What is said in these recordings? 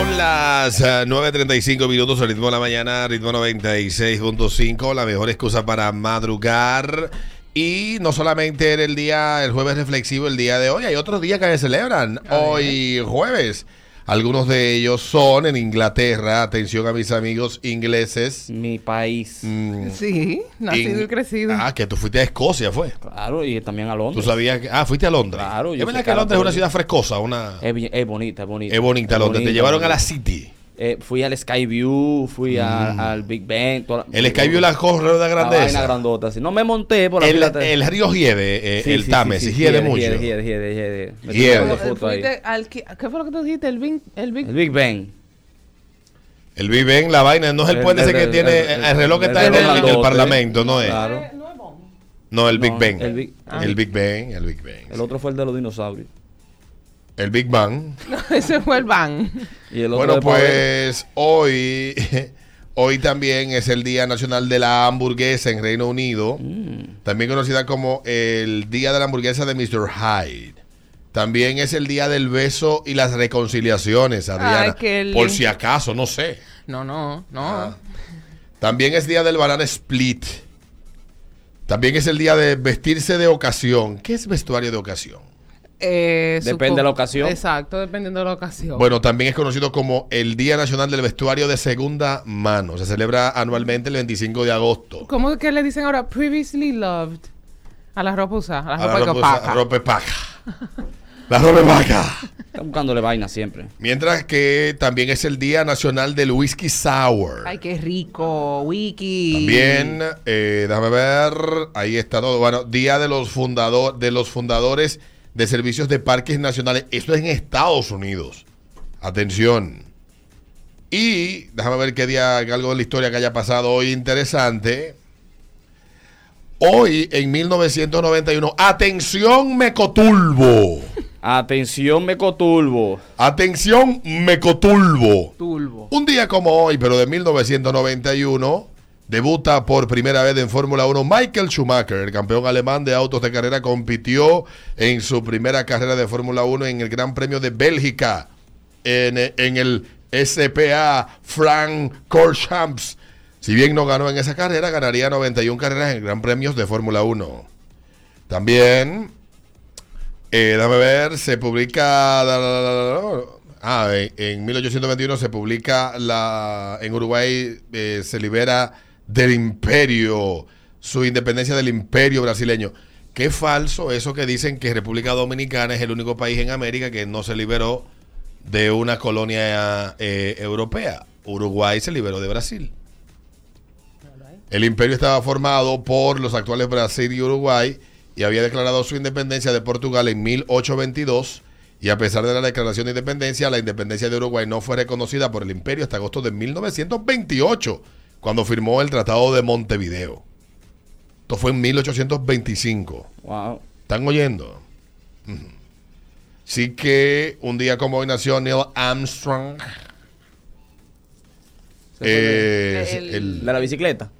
Son las eh, 9.35 minutos, el ritmo de la mañana, ritmo 96.5, la mejor excusa para madrugar. Y no solamente era el día, el jueves reflexivo, el día de hoy, hay otros días que se celebran. Hoy jueves. Algunos de ellos son en Inglaterra. Atención a mis amigos ingleses. Mi país. Mm, Sí, nacido in- y crecido. Ah, que tú fuiste a Escocia, fue. Claro, y también a Tú Londres. sabías que. Ah, fuiste a Londres. Claro, yo Es verdad que Londres es una ciudad frescosa, una. Es, es bonita, es bonita. Es bonita Londres. Te bonita, llevaron a la. City. Eh, fui al Skyview, fui a- al Big Ben. toda El Skyview la corre de La vaina grandeza. grandota. así. No me monté por la El, el río Hiede, eh, Sí, el sí, Támesis, sí, hiede mucho. Hiede, hiede, hiede, hiede. Me Hiede. tomé una foto ahí. fuiste al que- ¿Qué fue lo que tú dijiste? El Big... El Big... El Big Ben. El Big Ben, la vaina, no es el El- puente ese el- que el- tiene el- el, reloj que el- está en el el, en el grandote. Parlamento, no es. Claro. No el Big Ben. el Big- ah. El Big Ben, el Big Ben. El otro fue el de los dinosaurios. El Big Bang. Ese fue el Ban. Y el otro Bueno, pues hoy, hoy también es el Día Nacional de la Hamburguesa en Reino Unido. Mm. También conocida como el Día de la Hamburguesa de Mr. Hyde. También es el Día del Beso y las Reconciliaciones, Adriana. qué lindo. Por si acaso, no sé. No, no, no. Ah. También es Día del Banana Split. También es el día de vestirse de ocasión. ¿Qué es vestuario de ocasión? Eh, Depende de la ocasión. Exacto, dependiendo de la ocasión. Bueno, también es conocido como el Día Nacional del Vestuario de Segunda Mano. Se celebra anualmente el 25 de agosto. ¿Cómo es que le dicen ahora previously loved? A la ropa usada, a la A la ropa que ropa- opaca. ropa paca. La ropa paca. Está buscándole vaina siempre. Mientras que también es el Día Nacional del Whisky Sour. Ay, qué rico, wiki. También, eh, déjame ver, ahí está todo. Bueno, Día de los, fundador, de los Fundadores de Servicios de Parques Nacionales. Esto es en Estados Unidos. Atención. Y déjame ver qué día, algo de la historia que haya pasado hoy interesante. Hoy, en 1991, atención Mecotulbo. Atención, Mecotulbo. Atención Mecotulbo. Tulbo. Un día como hoy, pero de 1991, debuta por primera vez en Fórmula 1 Michael Schumacher, el campeón alemán de autos de carrera, compitió en su primera carrera de Fórmula 1 en el Gran Premio de Bélgica, en, el SPA Frank Corchamps. Si bien no ganó en esa carrera, ganaría 91 carreras en Gran Premios de Fórmula 1. También eh, dame ver, se publica. ah, en, en 1821 se publica la. En Uruguay eh, se libera del imperio, su independencia del imperio brasileño. Qué falso eso que dicen que República Dominicana es el único país en América que no se liberó de una colonia eh, europea. Uruguay se liberó de Brasil. El imperio estaba formado por los actuales Brasil y Uruguay y había declarado su independencia de Portugal en 1822 y a pesar de la declaración de independencia, la independencia de Uruguay no fue reconocida por el imperio hasta agosto de 1928, cuando firmó el Tratado de Montevideo. Esto fue en 1825. Wow. ¿Están oyendo? Sí que un día como hoy nació Neil Armstrong. Eh, El- el- De la bicicleta.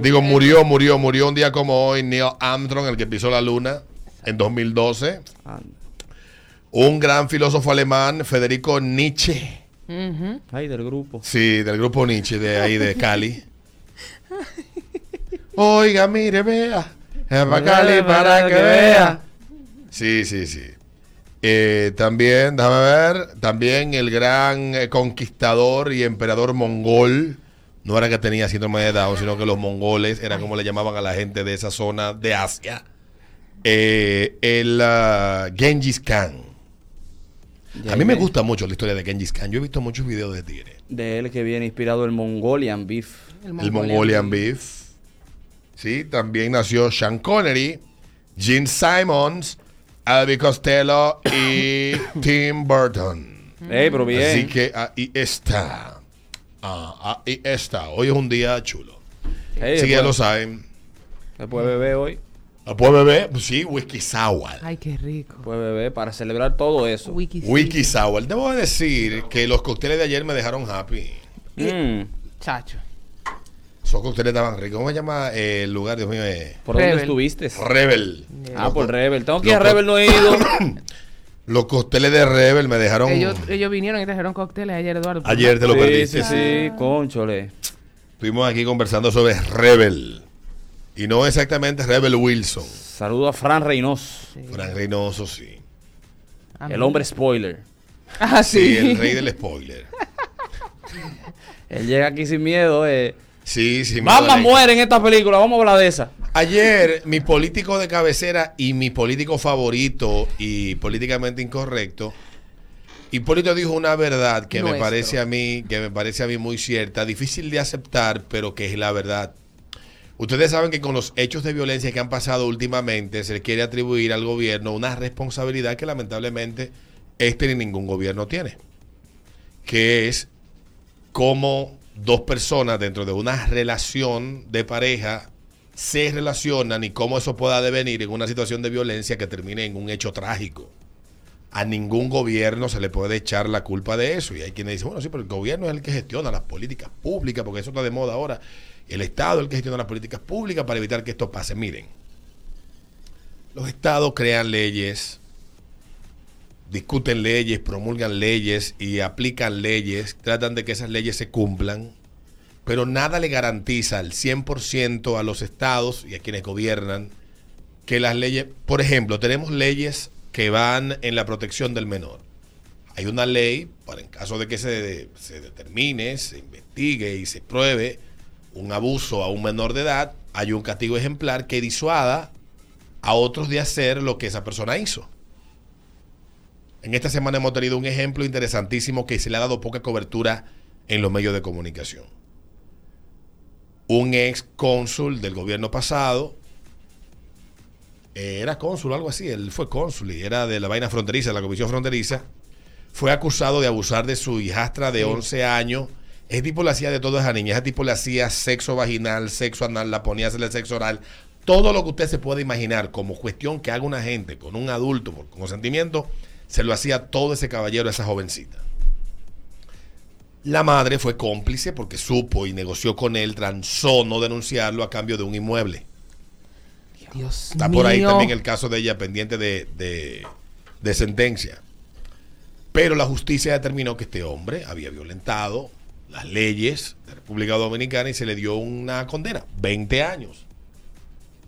Digo, murió, murió, murió un día como hoy Neil Armstrong, el que pisó la luna en 2012. Anda. Un gran filósofo alemán, Federico Nietzsche. Ujú. Ay, del grupo. Sí, del grupo Nietzsche, de ahí de Cali. Oiga, mire, vea. Es para Cali para que vea. Sí, sí, sí. Eh, también, déjame ver, también el gran eh, conquistador y emperador mongol. No era que tenía síndrome de Down, sino que los mongoles eran como le llamaban a la gente de esa zona de Asia. Eh, el ah, Genghis Khan. A mí me gusta mucho la historia de Genghis Khan. Yo he visto muchos videos de tigre. De él que viene inspirado el Mongolian Beef. El Mongolian Beef. Sí, también nació Sean Connery, Gene Simons, Elvis Costello y Tim Burton. Ey, pero bien. Así que ahí está. Ah, ahí está. Hoy es un día chulo. Ey, Así que ya lo saben. Se puede beber hoy. ¿Lo puede beber? Pues sí, whisky sour. Ay, qué rico. Puede beber para celebrar todo eso. Wiki. Whisky sour. Debo decir que los cócteles de ayer me dejaron happy. Mm. Chacho. Esos cócteles estaban ricos. ¿Cómo se llama el lugar? Dios mío. eh, ¿Por dónde estuviste? Rebel. Ah, por Rebel. Tengo que ir a Rebel, no he ido. Los cócteles de Rebel me dejaron. Ellos, ellos vinieron y trajeron cócteles ayer, Eduardo. Ayer te lo sí, perdiste. sí, sí, conchole. Estuvimos aquí conversando sobre Rebel. Y no exactamente Rebel Wilson. Saludo a Fran Reynoso, Fran Reynoso, sí. El hombre spoiler. Ah, Sí, sí. el rey del spoiler. Él llega aquí sin miedo. Eh. Sí, sí. duele. muere en esta película, vamos a hablar de esa. Ayer, mi político de cabecera y mi político favorito y políticamente incorrecto, Hipólito dijo una verdad que me parece a mí, que me parece a mí muy cierta, difícil de aceptar, pero que es la verdad. Ustedes saben que con los hechos de violencia que han pasado últimamente se le quiere atribuir al gobierno una responsabilidad que lamentablemente este ni ningún gobierno tiene, que es cómo dos personas dentro de una relación de pareja se relacionan y cómo eso pueda devenir en una situación de violencia que termine en un hecho trágico. A ningún gobierno se le puede echar la culpa de eso. Y hay quienes dicen, bueno, sí, pero el gobierno es el que gestiona las políticas públicas, porque eso está de moda ahora. El Estado es el que gestiona las políticas públicas para evitar que esto pase. Miren, los estados crean leyes, discuten leyes, promulgan leyes y aplican leyes, tratan de que esas leyes se cumplan, pero nada le garantiza al 100% a los estados y a quienes gobiernan que las leyes, por ejemplo, tenemos leyes que van en la protección del menor. Hay una ley para en caso de que se, se determine, se investigue y se pruebe un abuso a un menor de edad, hay un castigo ejemplar que disuada a otros de hacer lo que esa persona hizo. En esta semana hemos tenido un ejemplo interesantísimo que se le ha dado poca cobertura en los medios de comunicación. Un ex cónsul del gobierno pasado, eh, era cónsul o algo así, él fue cónsul y era de la vaina fronteriza, de la comisión fronteriza, fue acusado de abusar de su hijastra de 11 años. Ese tipo le hacía de todo a esa niña, ese tipo le hacía sexo vaginal, sexo anal, la ponía a hacerle sexo oral, todo lo que usted se puede imaginar como cuestión que haga una gente con un adulto por consentimiento, se lo hacía todo ese caballero a esa jovencita. La madre fue cómplice porque supo y negoció con él, transó no denunciarlo a cambio de un inmueble. Dios Está por ahí también el caso de ella pendiente de, de- de sentencia. Pero la justicia determinó que este hombre había violentado las leyes de República Dominicana y se le dio una condena, 20 años.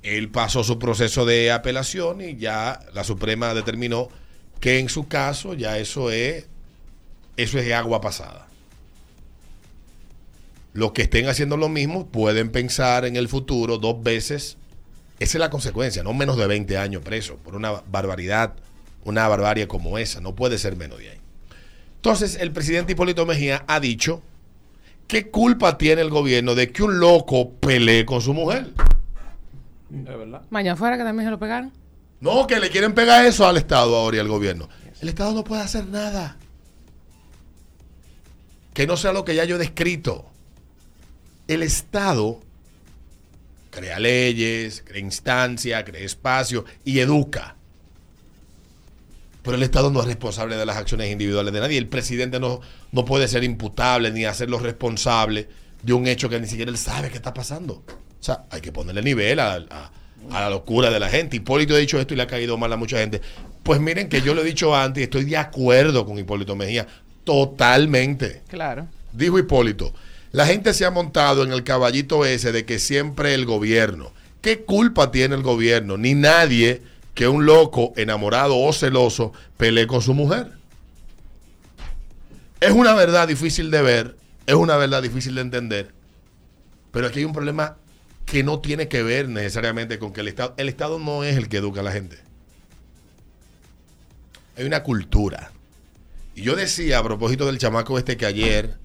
Él pasó su proceso de apelación y ya la Suprema determinó que en su caso ya eso es eso es agua pasada. Los que estén haciendo lo mismo pueden pensar en el futuro dos veces. Esa es la consecuencia, no menos de 20 años preso por una barbaridad, una barbarie como esa. No puede ser menos de ahí. Entonces, el presidente Hipólito Mejía ha dicho qué culpa tiene el gobierno de que un loco pelee con su mujer. Es verdad. Mañana fuera que también se lo pegaron. No, que le quieren pegar eso al Estado ahora y al gobierno. El Estado no puede hacer nada. Que no sea lo que ya yo he descrito. El Estado crea leyes, crea instancias, crea espacio y educa. Pero el Estado no es responsable de las acciones individuales de nadie. El presidente no, no puede ser imputable ni hacerlo responsable de un hecho que ni siquiera él sabe qué está pasando. O sea, hay que ponerle nivel a, a- a la locura de la gente. Hipólito ha dicho esto y le ha caído mal a mucha gente. Pues miren que yo lo he dicho antes y estoy de acuerdo con Hipólito Mejía. Totalmente. Claro. Dijo Hipólito, la gente se ha montado en el caballito ese de que siempre el gobierno. ¿Qué culpa tiene el gobierno? Ni nadie que un loco enamorado o celoso pelee con su mujer. Es una verdad difícil de ver, es una verdad difícil de entender, pero aquí hay un problema que no tiene que ver necesariamente con que el Estado, el Estado no es el que educa a la gente. Hay una cultura. Y yo decía a propósito del chamaco este que ayer,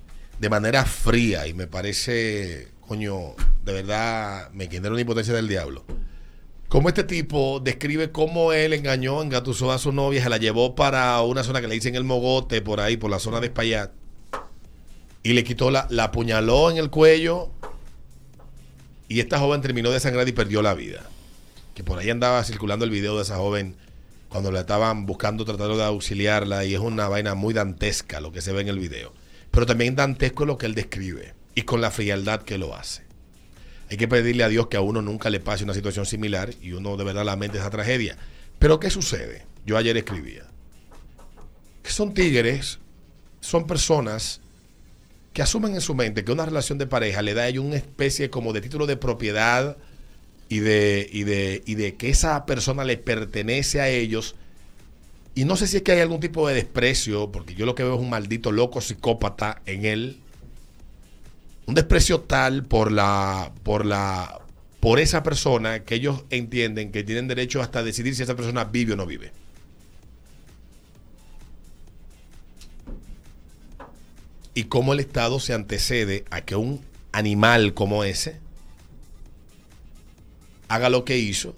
de manera fría, y me parece, coño, de verdad, me genera una impotencia del diablo. Como este tipo describe cómo él engañó, engatusó a su novia, se la llevó para una zona que le dicen el Mogote, por ahí, por la zona de Espaillat, y le quitó la, la apuñaló en el cuello, y esta joven terminó de sangrar y perdió la vida. Que por ahí andaba circulando el video de esa joven cuando la estaban buscando, tratando de auxiliarla, y es una vaina muy dantesca lo que se ve en el video. Pero también dantesco lo que él describe, y con la frialdad que lo hace. Hay que pedirle a Dios que a uno nunca le pase una situación similar y uno de verdad lamenta esa tragedia. Pero ¿qué sucede? Yo ayer escribía. que son tigres, son personas que asumen en su mente que una relación de pareja le da a ellos una especie como de título de propiedad y de, y de, y de que esa persona le pertenece a ellos. Y no sé si es que hay algún tipo de desprecio, porque yo lo que veo es un maldito loco psicópata en él. Un desprecio tal por la, por la, por esa persona que ellos entienden que tienen derecho hasta decidir si esa persona vive o no vive. y cómo el Estado se antecede a que un animal como ese haga lo que hizo,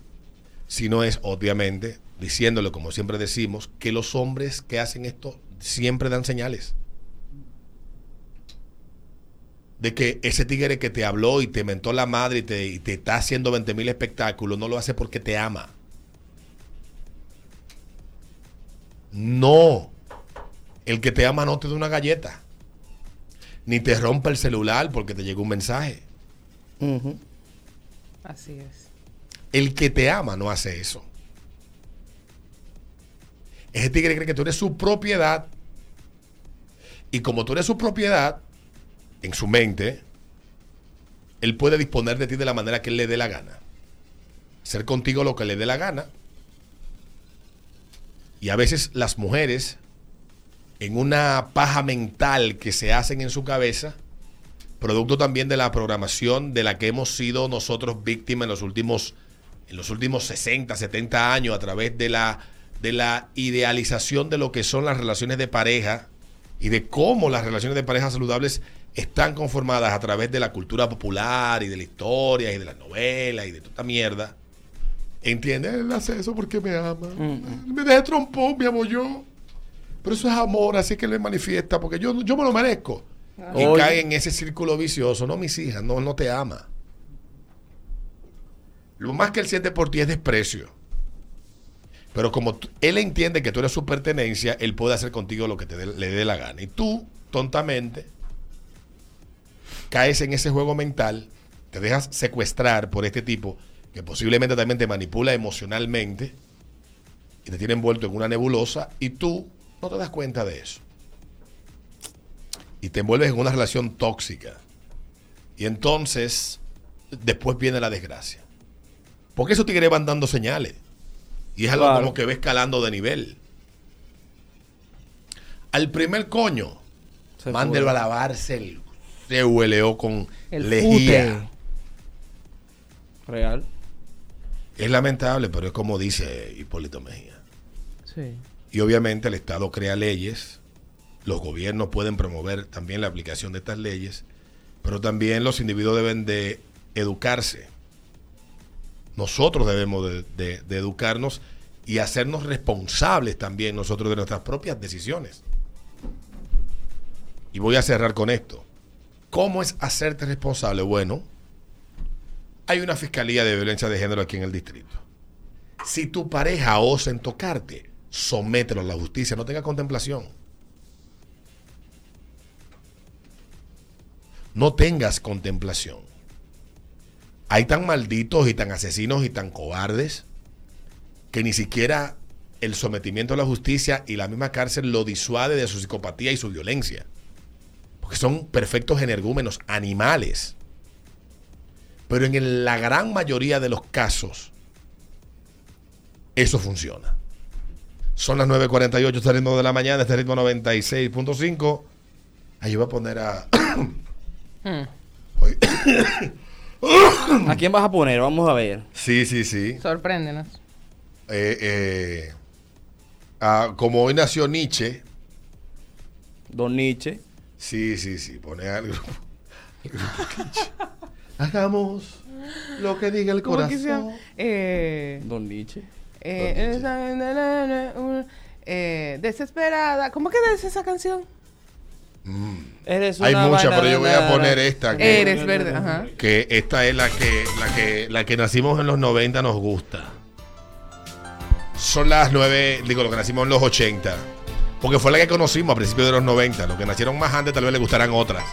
si no es obviamente diciéndole, como siempre decimos, que los hombres que hacen esto siempre dan señales. De que ese tigre que te habló y te mentó la madre y te, y te está haciendo 20 mil espectáculos, no lo hace porque te ama. No. El que te ama no te da una galleta ni te rompa el celular porque te llegó un mensaje. Así es. El que te ama no hace eso. Ese tigre cree que tú eres su propiedad. Y como tú eres su propiedad, en su mente, él puede disponer de ti de la manera que él le dé la gana. Hacer contigo lo que le dé la gana. Y a veces las mujeres en una paja mental que se hacen en su cabeza, producto también de la programación de la que hemos sido nosotros víctimas en los últimos, en los últimos 60, 70 años a través de la, de la idealización de lo que son las relaciones de pareja y de cómo las relaciones de pareja saludables están conformadas a través de la cultura popular y de la historia y de las novelas y de toda mierda. ¿Entiendes? Él hace eso porque me ama. Me dejé trompón, me amo yo. Pero eso es amor, así que le manifiesta, porque yo, yo me lo merezco. Y Oye. cae en ese círculo vicioso. No, mis hijas, no, no te ama. Lo más que él siente por ti es desprecio. Pero como él entiende que tú eres su pertenencia, él puede hacer contigo lo que te le dé la gana. Y tú, tontamente, caes en ese juego mental, te dejas secuestrar por este tipo que posiblemente también te manipula emocionalmente y te tiene envuelto en una nebulosa y tú no te das cuenta de eso. Y te envuelves en una relación tóxica. Y entonces, después viene la desgracia. Porque esos tigres van dando señales. Y es algo Claro. como que va escalando de nivel. Al primer coño, Se mándelo fue. a lavarse el se hueleó con El lejía. fute. Real. Es lamentable, pero es como dice Hipólito Mejía. Sí. Y obviamente el Estado crea leyes, los gobiernos pueden promover también la aplicación de estas leyes, pero también los individuos deben de educarse. Nosotros debemos de, educarnos y hacernos responsables también nosotros de nuestras propias decisiones. Y voy a cerrar con esto. ¿Cómo es hacerte responsable? Bueno, hay una fiscalía de violencia de género aquí en el distrito. Si tu pareja osa en tocarte, somételo a la justicia, no tenga contemplación. No tengas contemplación. Hay tan malditos y tan asesinos y tan cobardes que ni siquiera el sometimiento a la justicia y la misma cárcel lo disuade de su psicopatía y su violencia. Porque son perfectos energúmenos, animales. Pero en la gran mayoría de los casos, eso funciona. Son las 9.48, este ritmo de la mañana, este ritmo 96.5. Ahí voy a poner a... Hmm. ¿A quién vas a poner? Vamos a ver. sí, sí, sí. Sorpréndenos. Eh, eh, ah, como hoy nació Nietzsche, Don Nietzsche. sí, sí, sí, pone algo. Hagamos lo que diga el corazón. Eh, Don Nietzsche. eh, eh, desesperada. ¿Cómo que es esa canción? Eres Hay una muchas, pero yo voy a poner esta. Que, Eres verde. Ajá. que esta es la que, la que la que nacimos en los 90 nos gusta. Son las 9, digo, lo que nacimos en los 80. Porque fue la que conocimos a principios de los 90. Los que nacieron más antes tal vez les gustarán otras.